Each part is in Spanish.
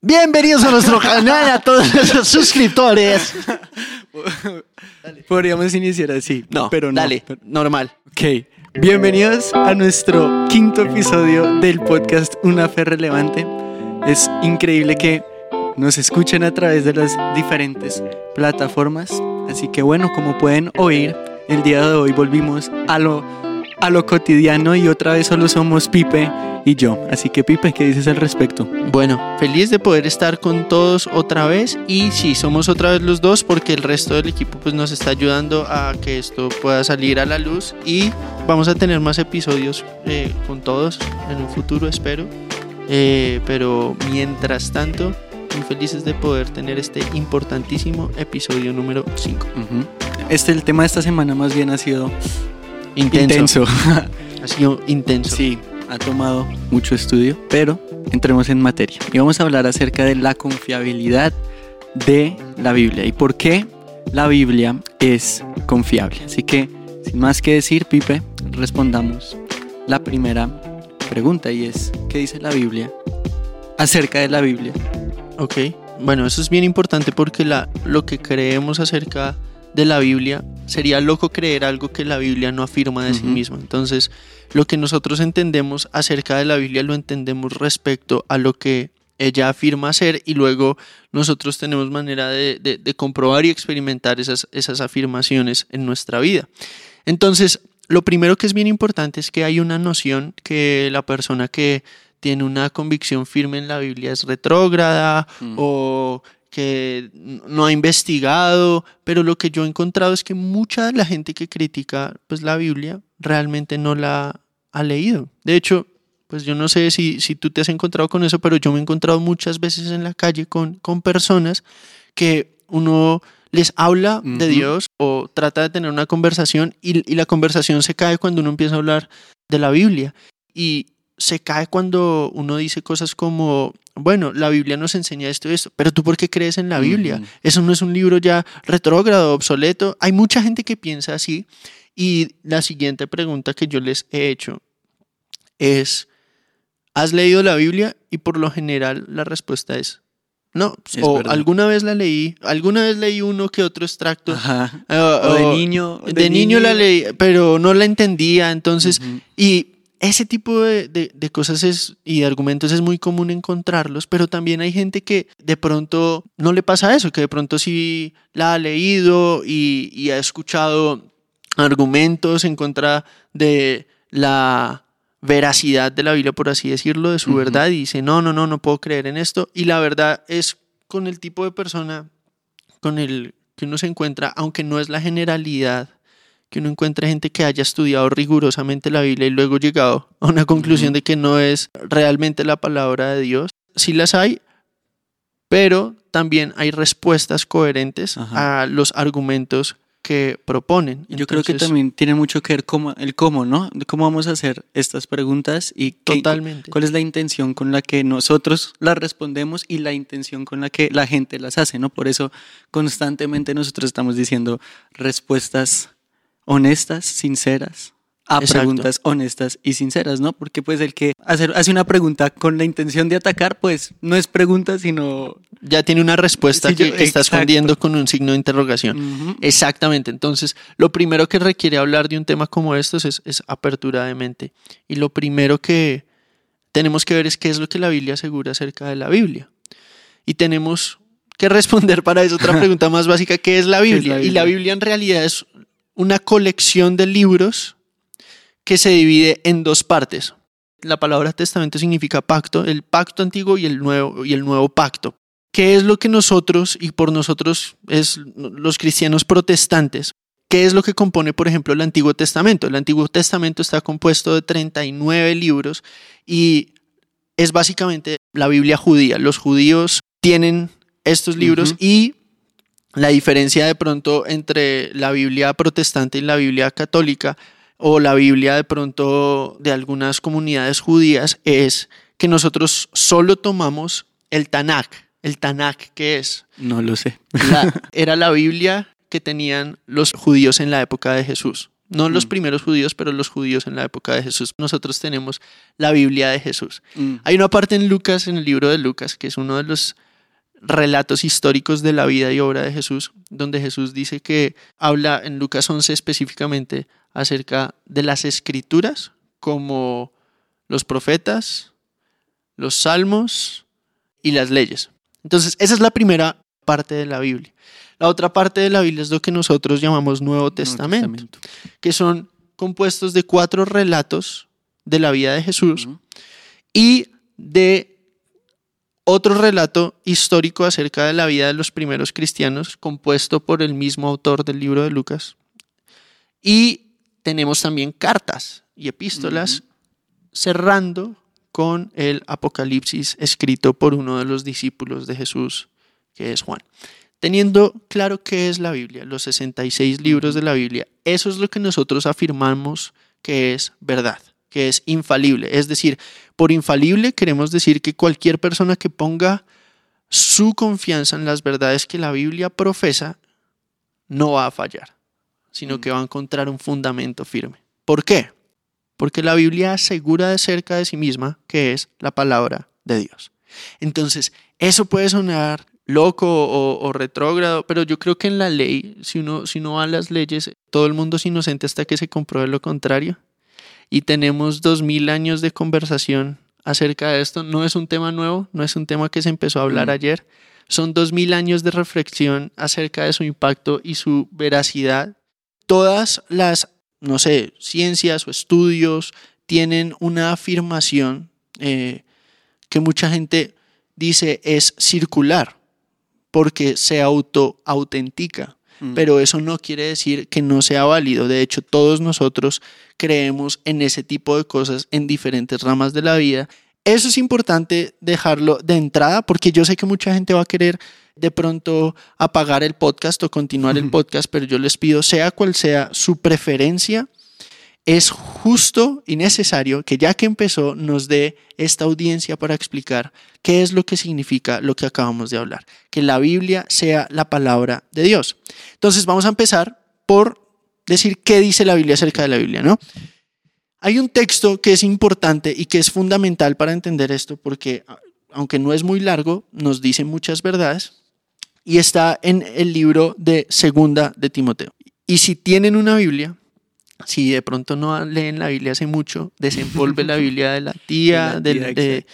Bienvenidos a nuestro canal a todos nuestros suscriptores. Podríamos iniciar así. No, pero no. dale, normal. Ok. Bienvenidos a nuestro quinto episodio del podcast Una Fe Relevante. Es increíble que nos escuchen a través de las diferentes plataformas. Así que bueno, como pueden oír, el día de hoy volvimos a lo, a lo cotidiano y otra vez solo somos Pipe y yo. Así que Pipe, ¿qué dices al respecto? Bueno, feliz de poder estar con todos otra vez y sí, somos otra vez los dos porque el resto del equipo pues nos está ayudando a que esto pueda salir a la luz y vamos a tener más episodios eh, con todos en un futuro, espero. Eh, pero mientras tanto, muy felices de poder tener este importantísimo episodio número 5. Este, el tema de esta semana más bien ha sido Intenso. intenso. Ha sido intenso. Sí, ha tomado mucho estudio, pero entremos en materia. Y vamos a hablar acerca de la confiabilidad de la Biblia y por qué la Biblia es confiable. Así que, sin más que decir, Pipe, respondamos la primera pregunta y es, ¿qué dice la Biblia acerca de la Biblia? Ok, bueno, eso es bien importante porque la, lo que creemos acerca de la Biblia sería loco creer algo que la Biblia no afirma de sí misma. Entonces, lo que nosotros entendemos acerca de la Biblia lo entendemos respecto a lo que ella afirma ser y luego nosotros tenemos manera de, de- de comprobar y experimentar esas, esas afirmaciones en nuestra vida. Entonces, lo primero que es bien importante es que hay una noción que la persona que tiene una convicción firme en la Biblia es retrógrada Mm. o que no ha investigado, pero lo que yo he encontrado es que mucha de la gente que critica pues la Biblia realmente no la ha leído. De hecho, pues yo no sé si, si tú te has encontrado con eso, pero yo me he encontrado muchas veces en la calle con, con personas que uno les habla de. Dios o trata de tener una conversación y, y la conversación se cae cuando uno empieza a hablar de la Biblia. Y se cae cuando uno dice cosas como, bueno, la Biblia nos enseña esto y esto, pero tú por qué crees en la Biblia? Eso no es un libro ya retrógrado, obsoleto. Hay mucha gente que piensa así. Y la siguiente pregunta que yo les he hecho es, ¿has leído la Biblia? Y por lo general la respuesta es, no. O verdad. alguna vez la leí, alguna vez leí uno que otro extracto. Ajá. eh, O de niño. de, niño, la leí, pero no la entendía. Entonces, y ese tipo de, de- de cosas es, y de argumentos es muy común encontrarlos, pero también hay gente que de pronto no le pasa eso, que de pronto sí la ha leído y, y ha escuchado argumentos en contra de la veracidad de la Biblia, por así decirlo, de su verdad, y dice, no, no, no, no puedo creer en esto. Y la verdad es con el tipo de persona con el que uno se encuentra, aunque no es la generalidad, que uno encuentra gente que haya estudiado rigurosamente la Biblia y luego llegado a una conclusión de que no es realmente la palabra de Dios. Sí las hay, pero también hay respuestas coherentes Ajá. a los argumentos que proponen. Yo creo que también tiene mucho que ver cómo, el cómo, ¿no? De cómo vamos a hacer estas preguntas y qué- Totalmente. cuál es la intención con la que nosotros las respondemos y la intención con la que la gente las hace, ¿no? Por eso constantemente nosotros estamos diciendo respuestas honestas, sinceras a Exacto. preguntas honestas y sinceras, ¿no? Porque pues el que hace, hace una pregunta con la intención de atacar, pues no es pregunta, sino... Ya tiene una respuesta Sí, que, yo- que está escondiendo con un signo de interrogación. Exactamente. Entonces, lo primero que requiere hablar de un tema como estos es, es apertura de mente. Y lo primero que tenemos que ver es qué es lo que la Biblia asegura acerca de la Biblia. Y tenemos que responder para eso otra pregunta más básica, ¿qué es la ¿Qué es Biblia? la Y la Biblia? Biblia en realidad es una colección de libros que se divide en dos partes. La palabra testamento significa pacto, el pacto antiguo y el nuevo, y el nuevo pacto. ¿Qué es lo que nosotros, y por nosotros es los cristianos protestantes, qué es lo que compone, por ejemplo, el Antiguo Testamento? El Antiguo Testamento está compuesto de 39 libros y es básicamente la Biblia judía. Los judíos tienen estos libros y la diferencia de pronto entre la Biblia protestante y la Biblia católica o la Biblia de pronto de algunas comunidades judías es que nosotros solo tomamos el Tanakh. El Tanakh, ¿qué es? No lo sé. La- era la Biblia que tenían los judíos en la época de Jesús. No los Mm. primeros judíos, pero los judíos en la época de Jesús. Nosotros tenemos la Biblia de Jesús. Mm. Hay una parte en Lucas, en el libro de Lucas, que es uno de los relatos históricos de la vida y obra de Jesús, donde Jesús dice que habla en Lucas 11 específicamente acerca de las escrituras como los profetas, los salmos y las leyes. Entonces, esa es la primera parte de la Biblia. La otra parte de la Biblia es lo que nosotros llamamos Nuevo Nuevo Testamento, que son compuestos de cuatro relatos de la vida de Jesús y de otro relato histórico acerca de la vida de los primeros cristianos, compuesto por el mismo autor del libro de Lucas. Y tenemos también cartas y epístolas cerrando con el Apocalipsis escrito por uno de los discípulos de Jesús, que es Juan. Teniendo claro qué es la Biblia, los 66 libros de la Biblia, eso es lo que nosotros afirmamos que es verdad, que es infalible. Es decir, por infalible queremos decir que cualquier persona que ponga su confianza en las verdades que la Biblia profesa no va a fallar, sino Mm. que va a encontrar un fundamento firme. ¿Por qué? Porque la Biblia asegura de cerca de sí misma que es la palabra de Dios. Entonces, eso puede sonar loco o, o retrógrado, pero yo creo que en la ley, si uno, si uno va a las leyes, todo el mundo es inocente hasta que se compruebe lo contrario. Y tenemos dos mil años de conversación acerca de esto. No es un tema nuevo, no es un tema que se empezó a hablar Mm. ayer. Son dos mil años de reflexión acerca de su impacto y su veracidad. Todas las, no sé, ciencias o estudios tienen una afirmación eh, que mucha gente dice es circular porque se auto-autentica Mm. pero eso no quiere decir que no sea válido. De hecho, todos nosotros creemos en ese tipo de cosas en diferentes ramas de la vida. Eso es importante dejarlo de entrada porque yo sé que mucha gente va a querer de pronto apagar el podcast o continuar el podcast, pero yo les pido, sea cual sea su preferencia, es justo y necesario que ya que empezó nos dé esta audiencia para explicar qué es lo que significa lo que acabamos de hablar, que la Biblia sea la palabra de Dios. Entonces vamos a empezar por decir qué dice la Biblia acerca de la Biblia, ¿no? Hay un texto que es importante y que es fundamental para entender esto porque aunque no es muy largo, nos dice muchas verdades y está en el libro de Segunda de Timoteo. Y si tienen una Biblia, si de pronto no leen la Biblia hace mucho, desempolve la Biblia de la tía, De la del- tía, de,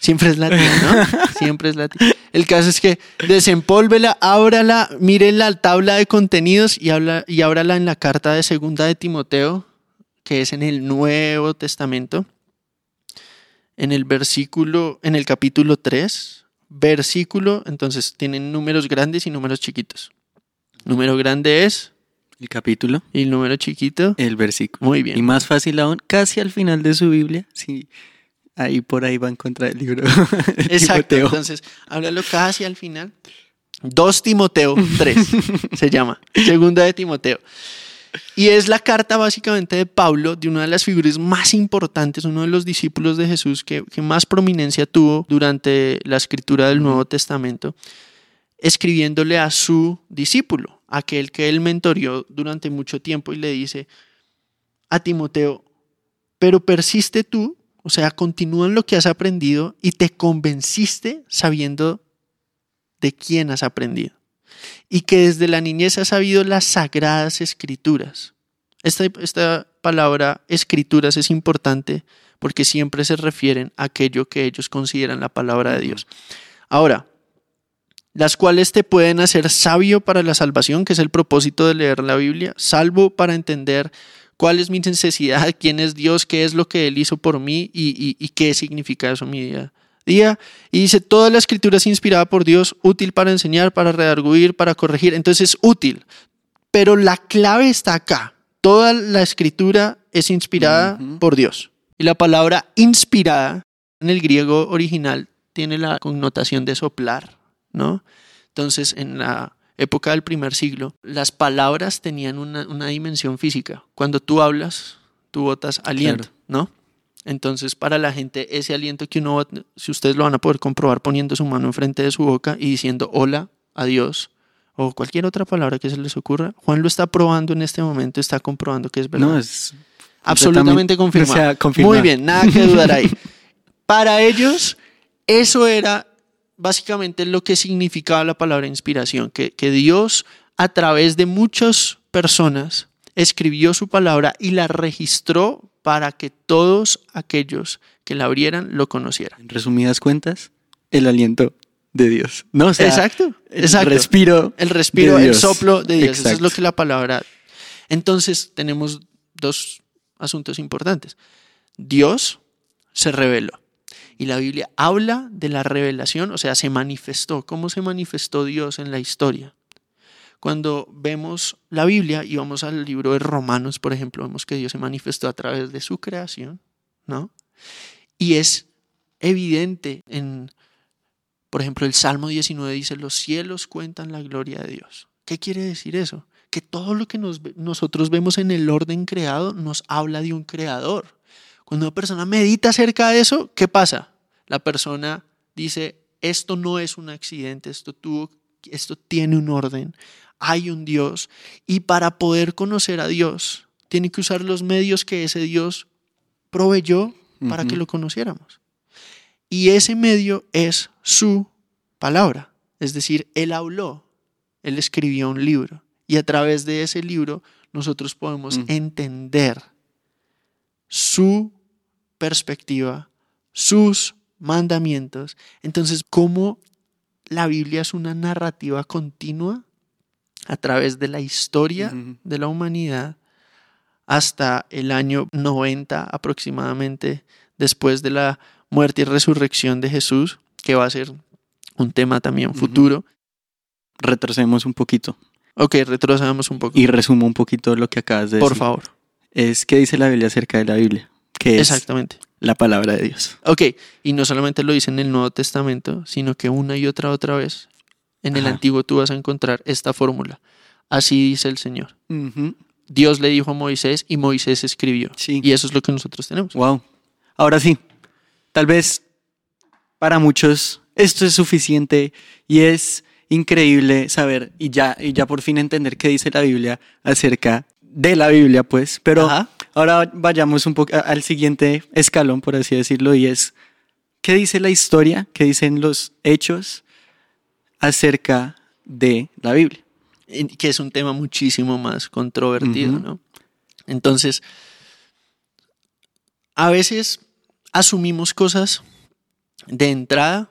siempre es la tía, ¿no? Siempre es la tía. El caso es que desempólvela, ábrala, mire la tabla de contenidos y, habla, y ábrala en la carta de segunda de Timoteo, que es en el Nuevo Testamento, en el versículo, en el capítulo 3, versículo, entonces tienen números grandes y números chiquitos. Número grande es El capítulo, y el número chiquito. el versículo. Muy Y bien. más fácil aún, casi al final de su Biblia, sí, ahí por ahí va a encontrar el libro. Exacto. Timoteo. Entonces, háblalo casi al final. 2 Timoteo 3 se llama. Segunda de Timoteo. Y es la carta básicamente de Pablo, de una de las figuras más importantes, uno de los discípulos de Jesús que, que más prominencia tuvo durante la escritura del Nuevo Testamento, escribiéndole a su discípulo, aquel que él mentorió durante mucho tiempo y le dice a Timoteo, pero persiste tú, o sea, continúa en lo que has aprendido y te convenciste sabiendo de quién has aprendido. Y que desde la niñez has sabido las sagradas escrituras. Esta, esta palabra escrituras es importante porque siempre se refieren a aquello que ellos consideran la palabra de Dios. Ahora, las cuales te pueden hacer sabio para la salvación, que es el propósito de leer la Biblia, salvo para entender cuál es mi necesidad, quién es Dios, qué es lo que Él hizo por mí y, y- y qué significa eso en mi día. Día. Y dice, toda la escritura es inspirada por Dios, útil para enseñar, para redarguir, para corregir. Entonces es útil. Pero la clave está acá. Toda la escritura es inspirada por Dios. Y la palabra inspirada en el griego original tiene la connotación de soplar, ¿no? Entonces, en la época del primer siglo, las palabras tenían una, una dimensión física. Cuando tú hablas, tú botas aliento, Claro. ¿no? Entonces, para la gente, ese aliento que uno, si ustedes lo van a poder comprobar poniendo su mano enfrente de su boca y diciendo hola a Dios o cualquier otra palabra que se les ocurra, Juan lo está probando en este momento, está comprobando que es verdad. No, es Absolutamente completamente- confirmado. o sea, confirmado. Muy bien, nada que dudar ahí. Para ellos, eso era básicamente lo que significaba la palabra inspiración, que, que Dios a través de muchas personas escribió su palabra y la registró para que todos aquellos que la abrieran lo conocieran. En resumidas cuentas, el aliento de Dios. No, o sea, exacto, el exacto. respiro. El respiro, de el soplo de Dios. Eso es Exacto. lo que la palabra. Entonces tenemos dos asuntos importantes. Dios se reveló. Y la Biblia habla de la revelación, o sea, se manifestó. ¿Cómo se manifestó Dios en la historia? Cuando vemos la Biblia y vamos al libro de Romanos, por ejemplo, vemos que Dios se manifestó a través de su creación, ¿no? Y es evidente en, por ejemplo, el Salmo 19 dice, los cielos cuentan la gloria de Dios. ¿Qué quiere decir eso? Que todo lo que nosotros vemos en el orden creado nos habla de un creador. Cuando una persona medita acerca de eso, ¿qué pasa? La persona dice, esto no es un accidente, esto, tuvo, esto tiene un orden, hay un Dios, y para poder conocer a Dios, tiene que usar los medios que ese Dios proveyó para que lo conociéramos. Y ese medio es su palabra. Es decir, Él habló, Él escribió un libro. Y a través de ese libro nosotros podemos entender su perspectiva, sus mandamientos. Entonces, ¿cómo la Biblia es una narrativa continua a través de la historia de la humanidad hasta el año 90 aproximadamente después de la muerte y resurrección de Jesús, que va a ser un tema también futuro. Retrocedemos un poquito Ok, retrocedamos un poco. y resumo un poquito lo que acabas de Por decir. favor. Es qué dice la Biblia acerca de la Biblia, que es Exactamente. la palabra de Dios. Ok, y no solamente lo dice en el Nuevo Testamento, sino que una y otra otra vez en el Ajá. Antiguo tú vas a encontrar esta fórmula. Así dice el Señor. Dios le dijo a Moisés y Moisés escribió. Sí. Y eso es lo que nosotros tenemos. Wow. Ahora sí, tal vez para muchos esto es suficiente y es increíble saber y ya, y ya por fin entender qué dice la Biblia acerca de la Biblia, pues. Pero Ajá. Ahora vayamos un poco al siguiente escalón, por así decirlo, y es qué dice la historia, qué dicen los hechos acerca de la Biblia. que es un tema muchísimo más controvertido. ¿no? Entonces, a veces asumimos cosas de entrada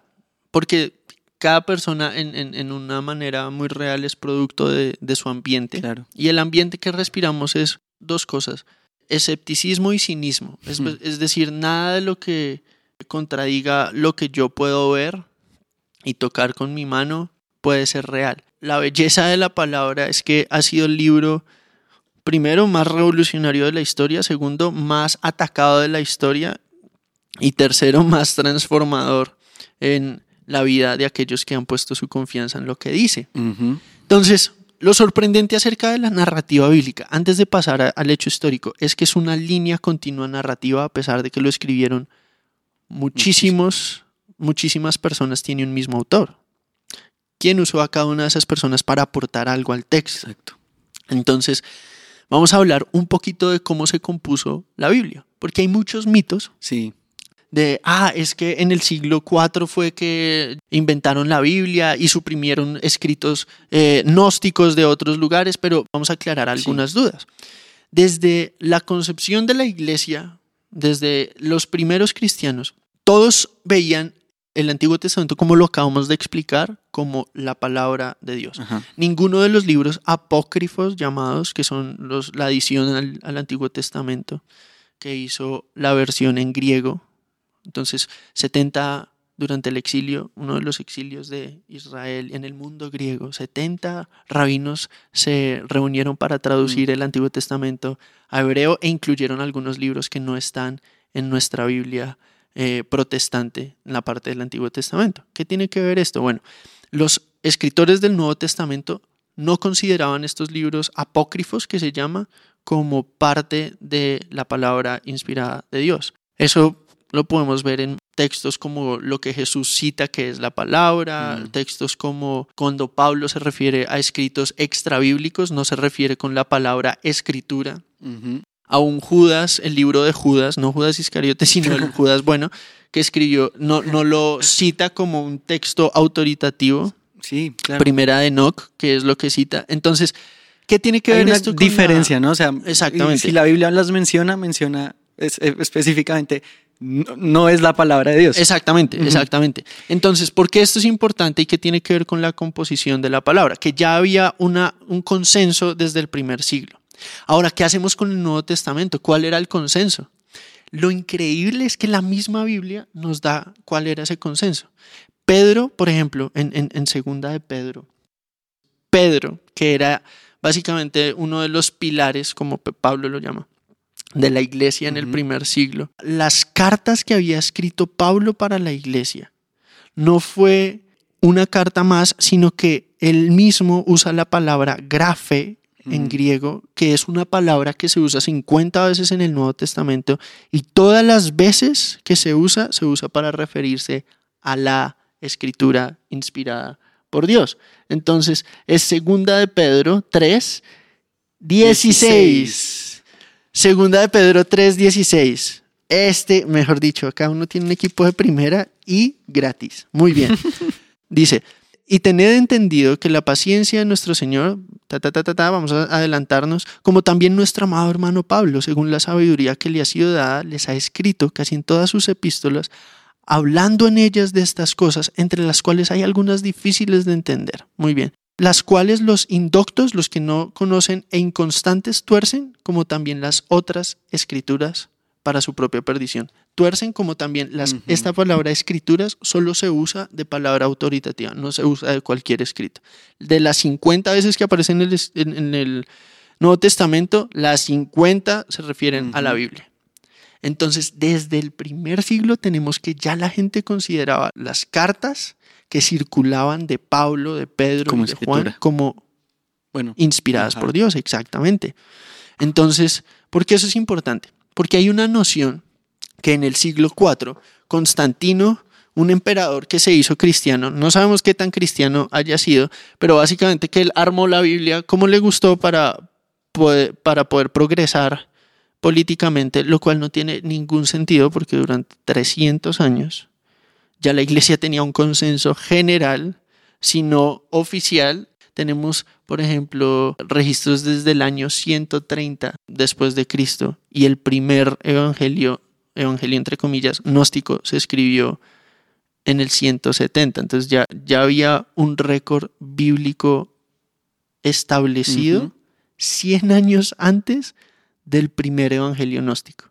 porque cada persona en, en- en una manera muy real es producto de, de su ambiente. Claro. Y el ambiente que respiramos es dos cosas, escepticismo y cinismo. Es, es decir, nada de lo que contradiga lo que yo puedo ver y tocar con mi mano puede ser real. La belleza de la palabra es que ha sido el libro, primero, más revolucionario de la historia, segundo, más atacado de la historia y tercero, más transformador en la vida de aquellos que han puesto su confianza en lo que dice. Entonces, lo sorprendente acerca de la narrativa bíblica, antes de pasar a- al hecho histórico, es que es una línea continua narrativa, a pesar de que lo escribieron muchísimos, muchísimas personas, tiene un mismo autor. ¿Quién usó a cada una de esas personas para aportar algo al texto? Exacto. Entonces, vamos a hablar un poquito de cómo se compuso la Biblia, porque hay muchos mitos Sí. De, ah, es que en el siglo IV fue que inventaron la Biblia y suprimieron escritos eh, gnósticos de otros lugares, pero vamos a aclarar algunas dudas. Desde la concepción de la iglesia, desde los primeros cristianos, todos veían el Antiguo Testamento como lo acabamos de explicar, como la palabra de Dios. Ajá. Ninguno de los libros apócrifos llamados, que son los, la adición al, al Antiguo Testamento, que hizo la versión en griego. Entonces, 70 durante el exilio, uno de los exilios de Israel en el mundo griego, 70 rabinos se reunieron para traducir el Antiguo Testamento a hebreo e incluyeron algunos libros que no están en nuestra Biblia eh, protestante, en la parte del Antiguo Testamento. ¿Qué tiene que ver esto? Bueno, los escritores del Nuevo Testamento no consideraban estos libros apócrifos, que se llama, como parte de la palabra inspirada de Dios. Eso lo podemos ver en textos como lo que Jesús cita que es la palabra, Mm. textos como cuando Pablo se refiere a escritos extrabíblicos, no se refiere con la palabra escritura. Ujú. Aún Judas, el libro de Judas, no Judas Iscariote, sino el Judas bueno, que escribió, no, no lo cita como un texto autoritativo, Sí, claro. primera de Enoch, que es lo que cita. Entonces, ¿qué tiene que Hay ver una esto con la- diferencia, ¿no? O sea, Exactamente. si la Biblia las menciona, menciona es- eh, específicamente, no, es la palabra de Dios. Exactamente, exactamente. Entonces, ¿por qué esto es importante y qué tiene que ver con la composición de la palabra? Que ya había una, un consenso desde el primer siglo. Ahora, ¿qué hacemos con el Nuevo Testamento? ¿Cuál era el consenso? Lo increíble es que la misma Biblia nos da cuál era ese consenso. Pedro, por ejemplo, en, en- en segunda de Pedro, Pedro, que era básicamente uno de los pilares, como Pablo lo llama, de la iglesia en el primer siglo, las cartas que había escrito Pablo para la iglesia no fue una carta más, sino que él mismo usa la palabra grafe en griego, que es una palabra que se usa 50 veces en el Nuevo Testamento y todas las veces que se usa, se usa para referirse a la escritura inspirada por Dios. Entonces, es segunda de Pedro 3, 16. Segunda de Pedro 3, 16. Este, mejor dicho, acá uno tiene un equipo de primera y gratis. Muy bien. Dice, y tened entendido que la paciencia de nuestro Señor, ta, ta, ta, ta, ta, vamos a adelantarnos, como también nuestro amado hermano Pablo, según la sabiduría que le ha sido dada, les ha escrito casi en todas sus epístolas, hablando en ellas de estas cosas, entre las cuales hay algunas difíciles de entender. Muy bien. Las cuales los indoctos, los que no conocen e inconstantes, tuercen, como también las otras escrituras para su propia perdición. Tuercen como también las, esta palabra escrituras solo se usa de palabra autoritativa, no se usa de cualquier escrito. De las 50 veces que aparece en el, es- en- en el Nuevo Testamento, las 50 se refieren a la. Biblia. Entonces, desde el primer siglo tenemos que ya la gente consideraba las cartas que circulaban de Pablo, de Pedro Como y de Juan como Bueno, inspiradas Ajá. por Dios, exactamente. Entonces, ¿por qué eso es importante? Porque hay una noción que en el siglo IV, Constantino, un emperador que se hizo cristiano, no sabemos qué tan cristiano haya sido, pero básicamente que él armó la Biblia como le gustó para poder, para poder progresar políticamente, lo cual no tiene ningún sentido porque durante 300 años ya la iglesia tenía un consenso general, si no oficial. Tenemos, por ejemplo, registros desde el año 130 después de Cristo y el primer evangelio, evangelio entre comillas, gnóstico, se escribió en el 170. Entonces ya, ya había un récord bíblico establecido Ujú. 100 años antes del primer evangelio gnóstico.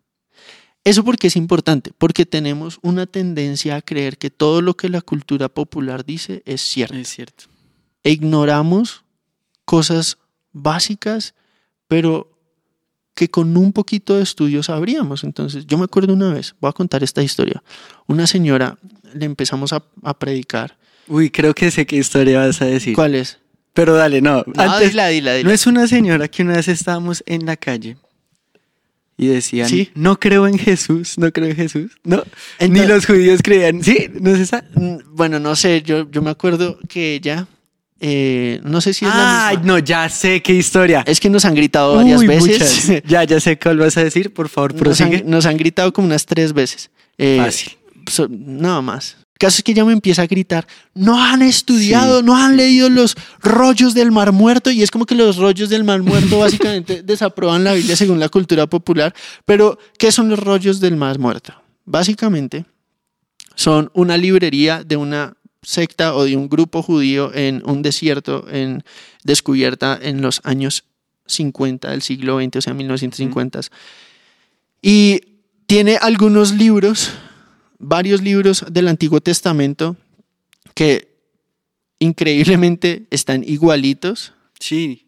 Eso porque es importante, porque tenemos una tendencia a creer que todo lo que la cultura popular dice es cierto. es cierto. E ignoramos cosas básicas, pero que con un poquito de estudio sabríamos. Entonces, yo me acuerdo una vez, voy a contar esta historia. Una señora le empezamos a, a predicar. Uy, creo que sé qué historia vas a decir. ¿Cuál es? Pero dale, no. No, Antes, dila, dila, dila. no es una señora que una vez estábamos en la calle y decían, Sí. no creo en Jesús, no creo en Jesús. No, ni los judíos creían. Sí, no es esa. Mm, Bueno, no sé, yo, yo me acuerdo que ella, eh, no sé si es la Ay, misma. no, ya sé qué historia. Es que nos han gritado varias Uy, veces. muchas. Ya, ya sé cuál vas a decir, por favor, Nos han, prosigue. nos han gritado como unas tres veces. Eh, Fácil. so- nada más. Caso es que ella me empieza a gritar, no han estudiado, no han leído los rollos del Mar Muerto, y es como que los rollos del Mar Muerto básicamente desaprueban la Biblia según la cultura popular, pero ¿qué son los rollos del Mar Muerto? Básicamente son una librería de una secta o de un grupo judío en un desierto en, descubierta en los años 50 del siglo XX, o sea, 1950. Y tiene algunos libros, varios libros del Antiguo Testamento que increíblemente están igualitos, Sí.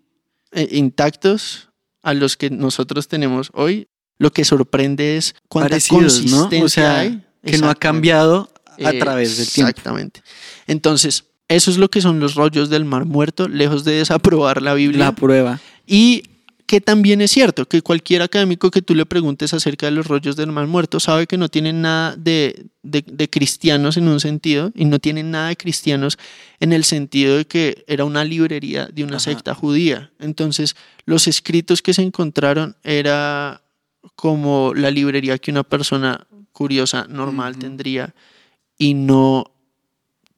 eh, intactos a los que nosotros tenemos hoy. Lo que sorprende es cuánta Parecidos, ¿no? consistencia O sea, hay. que no ha cambiado a través del tiempo. Exactamente. Entonces, eso es lo que son los rollos del Mar Muerto, lejos de desaprobar la Biblia. La prueba. Y que también es cierto, que cualquier académico que tú le preguntes acerca de los rollos del mal muerto sabe que no tienen nada de, de, cristianos en un sentido y no tienen nada de cristianos en el sentido de que era una librería de una secta judía. Entonces, los escritos que se encontraron era como la librería que una persona curiosa normal tendría y no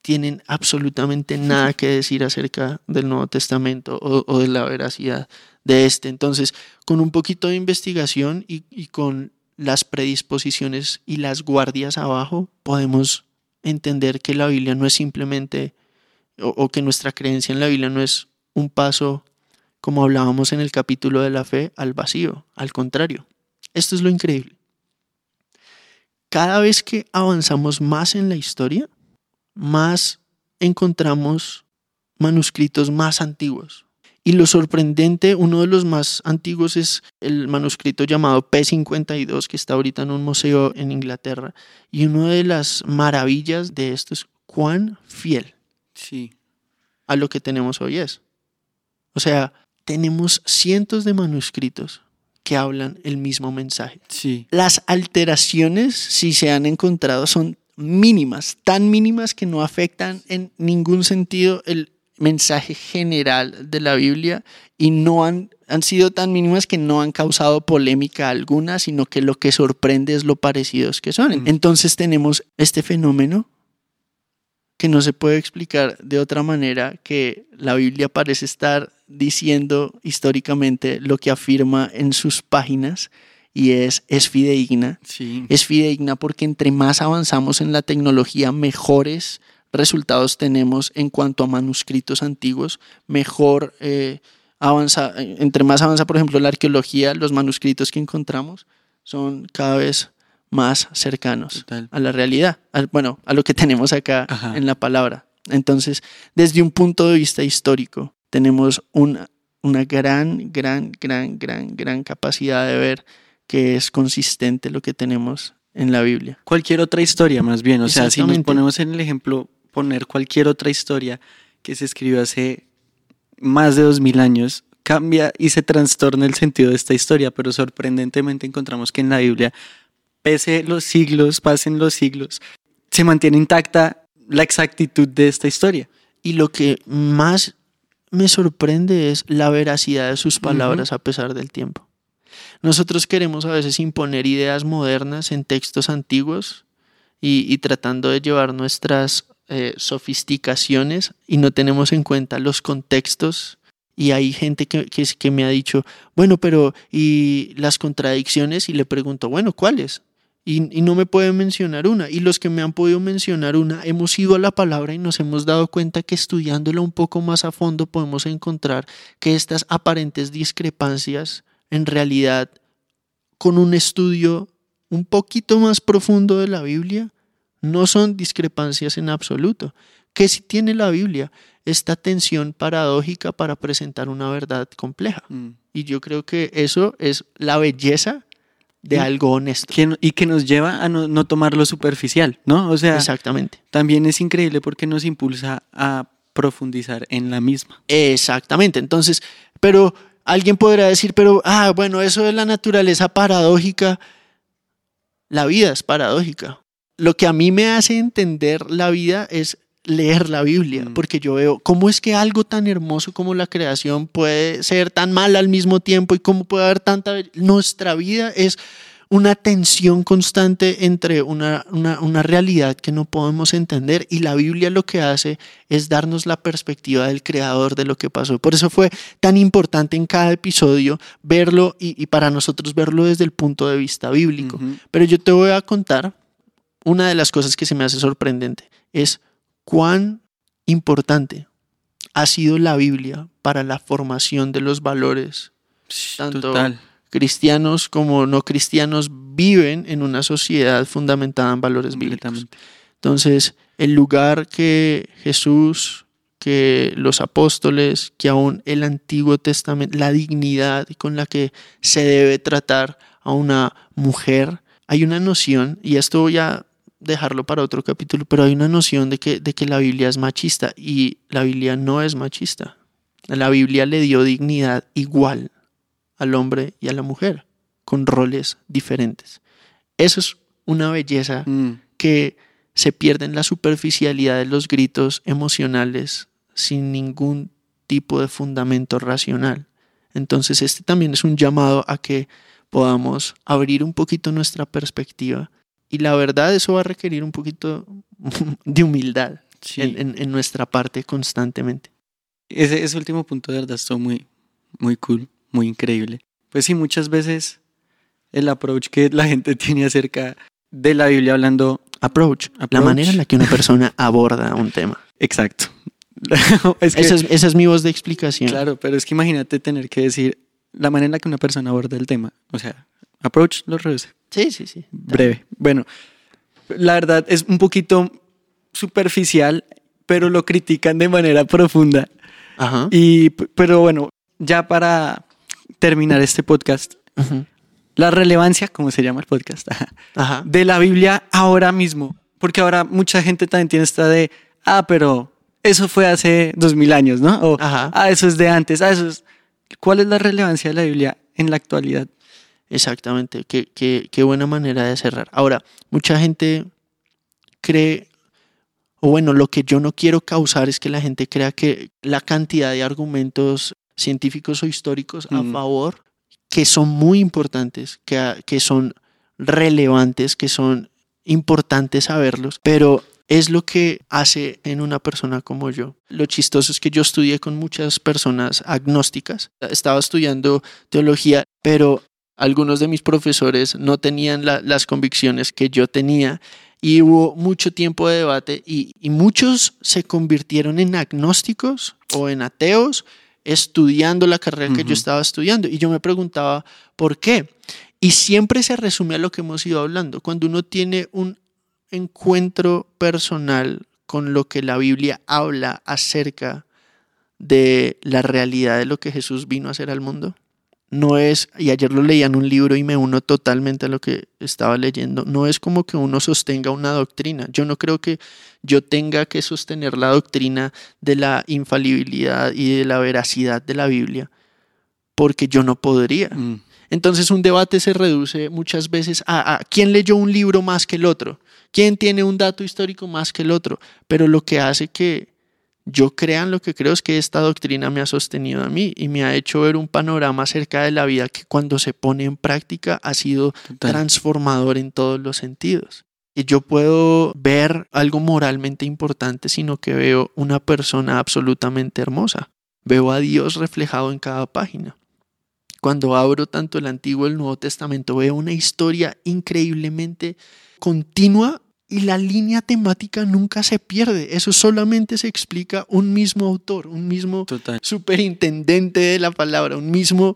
tienen absolutamente nada que decir acerca del Nuevo Testamento o, de la veracidad de este. Entonces, con un poquito de investigación y, y con las predisposiciones y las guardias abajo, podemos entender que la Biblia no es simplemente, o, o, que nuestra creencia en la Biblia no es un paso, como hablábamos en el capítulo de la fe, al vacío. Al contrario, esto es lo increíble. Cada vez que avanzamos más en la historia, más encontramos manuscritos más antiguos. Y lo sorprendente, uno de los más antiguos es el manuscrito llamado P52, que está ahorita en un museo en Inglaterra. Y una de las maravillas de esto es cuán fiel sí. a lo que tenemos hoy es. O sea, tenemos cientos de manuscritos que hablan el mismo mensaje. Sí. Las alteraciones, si se han encontrado, son mínimas, tan mínimas que no afectan en ningún sentido el mensaje general de la Biblia y no han, han sido tan mínimas que no han causado polémica alguna, sino que lo que sorprende es lo parecidos que son. Entonces tenemos este fenómeno que no se puede explicar de otra manera que la Biblia parece estar diciendo históricamente lo que afirma en sus páginas y es, es fidedigna. Es fidedigna porque entre más avanzamos en la tecnología, mejores resultados tenemos en cuanto a manuscritos antiguos, mejor eh, avanza, entre más avanza, por ejemplo, la arqueología, los manuscritos que encontramos son cada vez más cercanos a la realidad, bueno, a lo que tenemos acá en la palabra. Entonces, desde un punto de vista histórico, tenemos una, una gran, gran, gran, gran, gran capacidad de ver que es consistente lo que tenemos en la Biblia. Cualquier otra historia, más bien. O sea, si nos ponemos en el ejemplo, poner cualquier otra historia que se escribió hace más de dos mil años, cambia y se trastorna el sentido de esta historia, pero sorprendentemente encontramos que en la Biblia, pese los siglos, pasen los siglos, se mantiene intacta la exactitud de esta historia. Y lo que más me sorprende es la veracidad de sus palabras a pesar del tiempo. Nosotros queremos a veces imponer ideas modernas en textos antiguos y, tratando de llevar nuestras eh, sofisticaciones y no tenemos en cuenta los contextos. Y hay gente que, que, me ha dicho, bueno, pero ¿y las contradicciones? Y le pregunto, bueno, ¿cuáles? Y, y, no me pueden mencionar una. Y los que me han podido mencionar una, hemos ido a la palabra y nos hemos dado cuenta que estudiándola un poco más a fondo podemos encontrar que estas aparentes discrepancias en realidad con un estudio un poquito más profundo de la Biblia, no son discrepancias en absoluto. Que si tiene la Biblia esta tensión paradójica para presentar una verdad compleja. Mm. Y yo creo que eso es la belleza de algo honesto. y que nos lleva a no, no lo superficial, ¿no? O sea, Exactamente. también es increíble porque nos impulsa a profundizar en la misma. Exactamente. Entonces, pero Alguien podrá decir, pero, ah, bueno, eso es la naturaleza paradójica. La vida es paradójica. Lo que a mí me hace entender la vida es leer la Biblia, mm. porque yo veo cómo es que algo tan hermoso como la creación puede ser tan mal al mismo tiempo y cómo puede haber tanta... Nuestra vida es una tensión constante entre una, una, realidad que no podemos entender y la Biblia lo que hace es darnos la perspectiva del creador de lo que pasó. Por eso fue tan importante en cada episodio verlo y, para nosotros verlo desde el punto de vista bíblico. Pero yo te voy a contar una de las cosas que se me hace sorprendente, es cuán importante ha sido la Biblia para la formación de los valores. Tanto cristianos como no cristianos viven en una sociedad fundamentada en valores bíblicos. Entonces, el lugar que Jesús, que los apóstoles, que aún el Antiguo Testamento, la dignidad con la que se debe tratar a una mujer, hay una noción, y esto voy a dejarlo para otro capítulo, pero hay una noción de que, de que la Biblia es machista y la Biblia no es machista. La Biblia le dio dignidad igual al hombre y a la mujer, con roles diferentes. Eso es una belleza Mm, que se pierde en la superficialidad de los gritos emocionales sin ningún tipo de fundamento racional. Entonces este también es un llamado a que podamos abrir un poquito nuestra perspectiva y la verdad eso va a requerir un poquito de humildad sí. en, en- en nuestra parte constantemente. Ese, ese último punto de verdad estuvo muy, muy cool, muy increíble. Pues sí, muchas veces el approach que la gente tiene acerca de la Biblia hablando... Approach, la manera en la que una persona aborda un tema. Exacto. es que, Esa es, esa es mi voz de explicación. Claro, pero es que imagínate tener que decir la manera en la que una persona aborda el tema. O sea, approach lo reduce. Sí, sí, sí. Breve. Bueno, la verdad es un poquito superficial, pero lo critican de manera profunda. Ajá. Y, pero bueno, ya para terminar este podcast, la relevancia, como se llama el podcast, Ajá. de la Biblia ahora mismo. Porque ahora mucha gente también tiene esta de, ah, pero eso fue hace dos mil años, ¿no? O, Ajá. ah, eso es de antes, ah, eso es... ¿Cuál es la relevancia de la Biblia en la actualidad? Exactamente, qué, qué- qué buena manera de cerrar. Ahora, mucha gente cree, o bueno, lo que yo no quiero causar es que la gente crea que la cantidad de argumentos científicos o históricos a Mm. favor, que son muy importantes, que, que son relevantes, que son importantes saberlos, pero es lo que hace en una persona como yo. Lo chistoso es que yo estudié con muchas personas agnósticas. Estaba estudiando teología, pero algunos de mis profesores no tenían la- las convicciones que yo tenía y hubo mucho tiempo de debate y, y muchos se convirtieron en agnósticos o en ateos estudiando la carrera que yo estaba estudiando y yo me preguntaba por qué. Y siempre se resume a lo que hemos ido hablando. Cuando uno tiene un encuentro personal con lo que la Biblia habla acerca de la realidad de lo que Jesús vino a hacer al mundo. No es, y ayer lo leía en un libro y me uno totalmente a lo que estaba leyendo, no es como que uno sostenga una doctrina. Yo no creo que yo tenga que sostener la doctrina de la infalibilidad y de la veracidad de la Biblia, porque yo no podría. Mm, Entonces un debate se reduce muchas veces a, a quién leyó un libro más que el otro, quién tiene un dato histórico más que el otro, pero lo que hace que yo crea en lo que creo es que esta doctrina me ha sostenido a mí y me ha hecho ver un panorama acerca de la vida que cuando se pone en práctica ha sido total. transformador en todos los sentidos. Y yo puedo ver algo moralmente importante, sino que veo una persona absolutamente hermosa. Veo a Dios reflejado en cada página. Cuando abro tanto el Antiguo y el Nuevo Testamento, veo una historia increíblemente continua y la línea temática nunca se pierde. Eso solamente se explica un mismo autor, un mismo Total. superintendente de la palabra, un mismo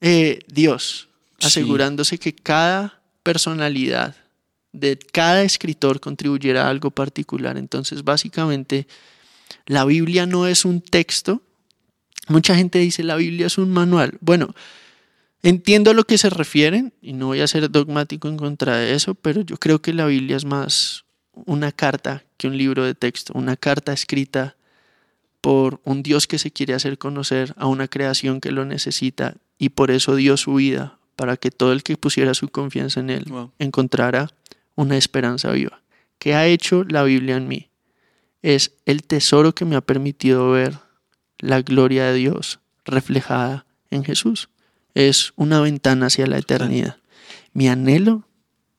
eh, Dios, Sí. asegurándose que cada personalidad de cada escritor contribuyera a algo particular. Entonces, básicamente, la Biblia no es un texto. Mucha gente dice la Biblia es un manual. Bueno, entiendo a lo que se refieren y no voy a ser dogmático en contra de eso, pero yo creo que la Biblia es más una carta que un libro de texto, una carta escrita por un Dios que se quiere hacer conocer a una creación que lo necesita y por eso dio su vida para que todo el que pusiera su confianza en él Wow. encontrara una esperanza viva. ¿Qué ha hecho la Biblia en mí? Es el tesoro que me ha permitido ver la gloria de Dios reflejada en Jesús. Es una ventana hacia la eternidad. Mi anhelo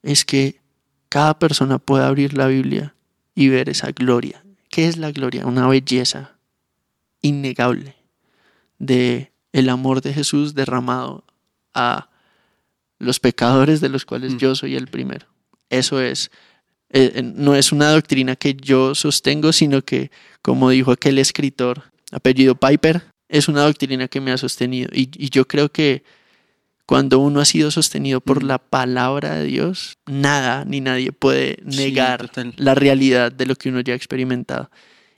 es que cada persona pueda abrir la Biblia y ver esa gloria. ¿Qué es la gloria? Una belleza innegable de el amor de Jesús derramado a los pecadores de los cuales Mm. yo soy el primero. Eso es, eh, eh, no es una doctrina que yo sostengo, sino que, como dijo aquel escritor, apellido Piper, es una doctrina que me ha sostenido. Y, y yo creo que cuando uno ha sido sostenido por la palabra de Dios, nada ni nadie puede negar la realidad de lo que uno ya ha experimentado.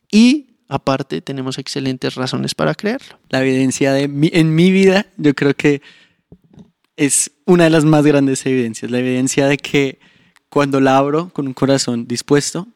Y aparte tenemos excelentes razones para creerlo. La evidencia de mi, en mi vida, yo creo que es una de las más grandes evidencias. La evidencia de que cuando la abro con un corazón dispuesto,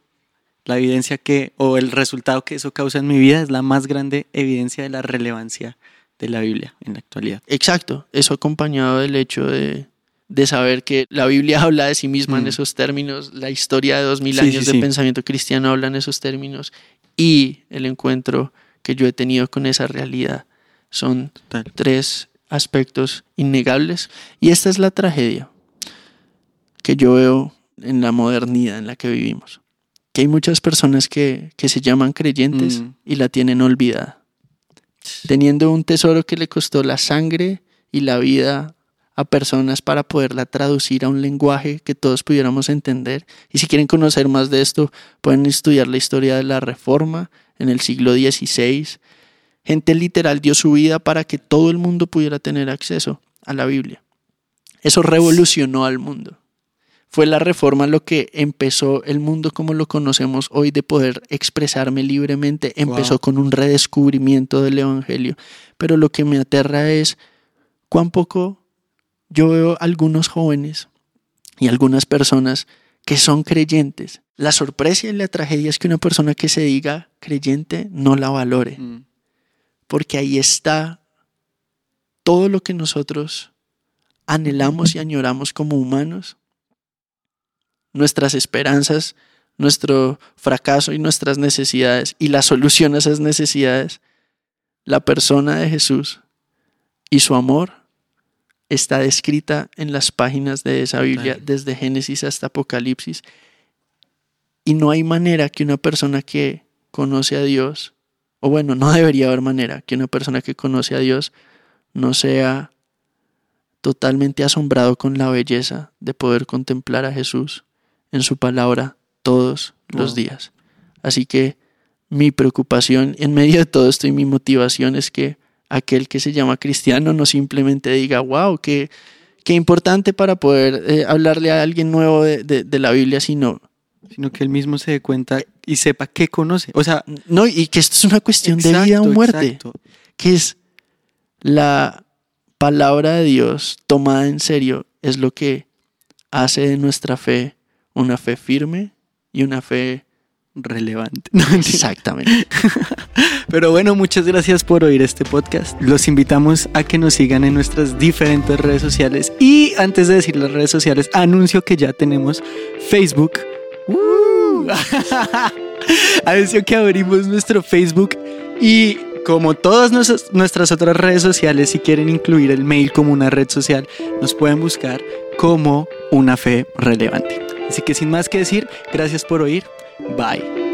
la evidencia que, o el resultado que eso causa en mi vida es la más grande evidencia de la relevancia de la Biblia en la actualidad. Exacto, eso acompañado del hecho de, de saber que la Biblia habla de sí misma en Mm. esos términos, la historia de dos mil Sí, años sí, de sí. pensamiento cristiano habla en esos términos y el encuentro que yo he tenido con esa realidad son tres aspectos innegables y esta es la tragedia que yo veo en la modernidad en la que vivimos. Que hay muchas personas que, que se llaman creyentes Mm. y la tienen olvidada. Teniendo un tesoro que le costó la sangre y la vida a personas para poderla traducir a un lenguaje que todos pudiéramos entender. Y si quieren conocer más de esto, pueden estudiar la historia de la Reforma en el siglo XVI. Gente literal dio su vida para que todo el mundo pudiera tener acceso a la Biblia. Eso revolucionó al mundo. Fue la reforma lo que empezó el mundo como lo conocemos hoy de poder expresarme libremente. Empezó Wow. con un redescubrimiento del Evangelio. Pero lo que me aterra es cuán poco yo veo algunos jóvenes y algunas personas que son creyentes. La sorpresa y la tragedia es que una persona que se diga creyente no la valore Mm. porque ahí está todo lo que nosotros anhelamos y añoramos como humanos, nuestras esperanzas, nuestro fracaso y nuestras necesidades y la solución a esas necesidades, la persona de Jesús y su amor está descrita en las páginas de esa Biblia, desde Génesis hasta Apocalipsis. Y no hay manera que una persona que conoce a Dios, o bueno, no debería haber manera que una persona que conoce a Dios no sea totalmente asombrado con la belleza de poder contemplar a Jesús en su palabra todos los días. Así que mi preocupación en medio de todo esto y mi motivación es que aquel que se llama cristiano no simplemente diga, wow, qué, qué importante para poder eh, hablarle a alguien nuevo de, de- de la Biblia, sino, Sino que él mismo se dé cuenta y sepa qué conoce. O sea, no, y que esto es una cuestión de vida o muerte. exacto. que es la palabra de Dios tomada en serio, es lo que hace de nuestra fe una fe firme y una fe Relevante. Exactamente. Pero bueno, muchas gracias por oír este podcast. Los invitamos a que nos sigan en nuestras diferentes redes sociales. Y antes de decir las redes sociales, anuncio que ya tenemos Facebook. ¡Uh! anuncio que abrimos nuestro Facebook y como todas nuestras otras redes sociales, si quieren incluir el mail como una red social, nos pueden buscar como una fe relevante. Así que sin más que decir, gracias por oír. Bye.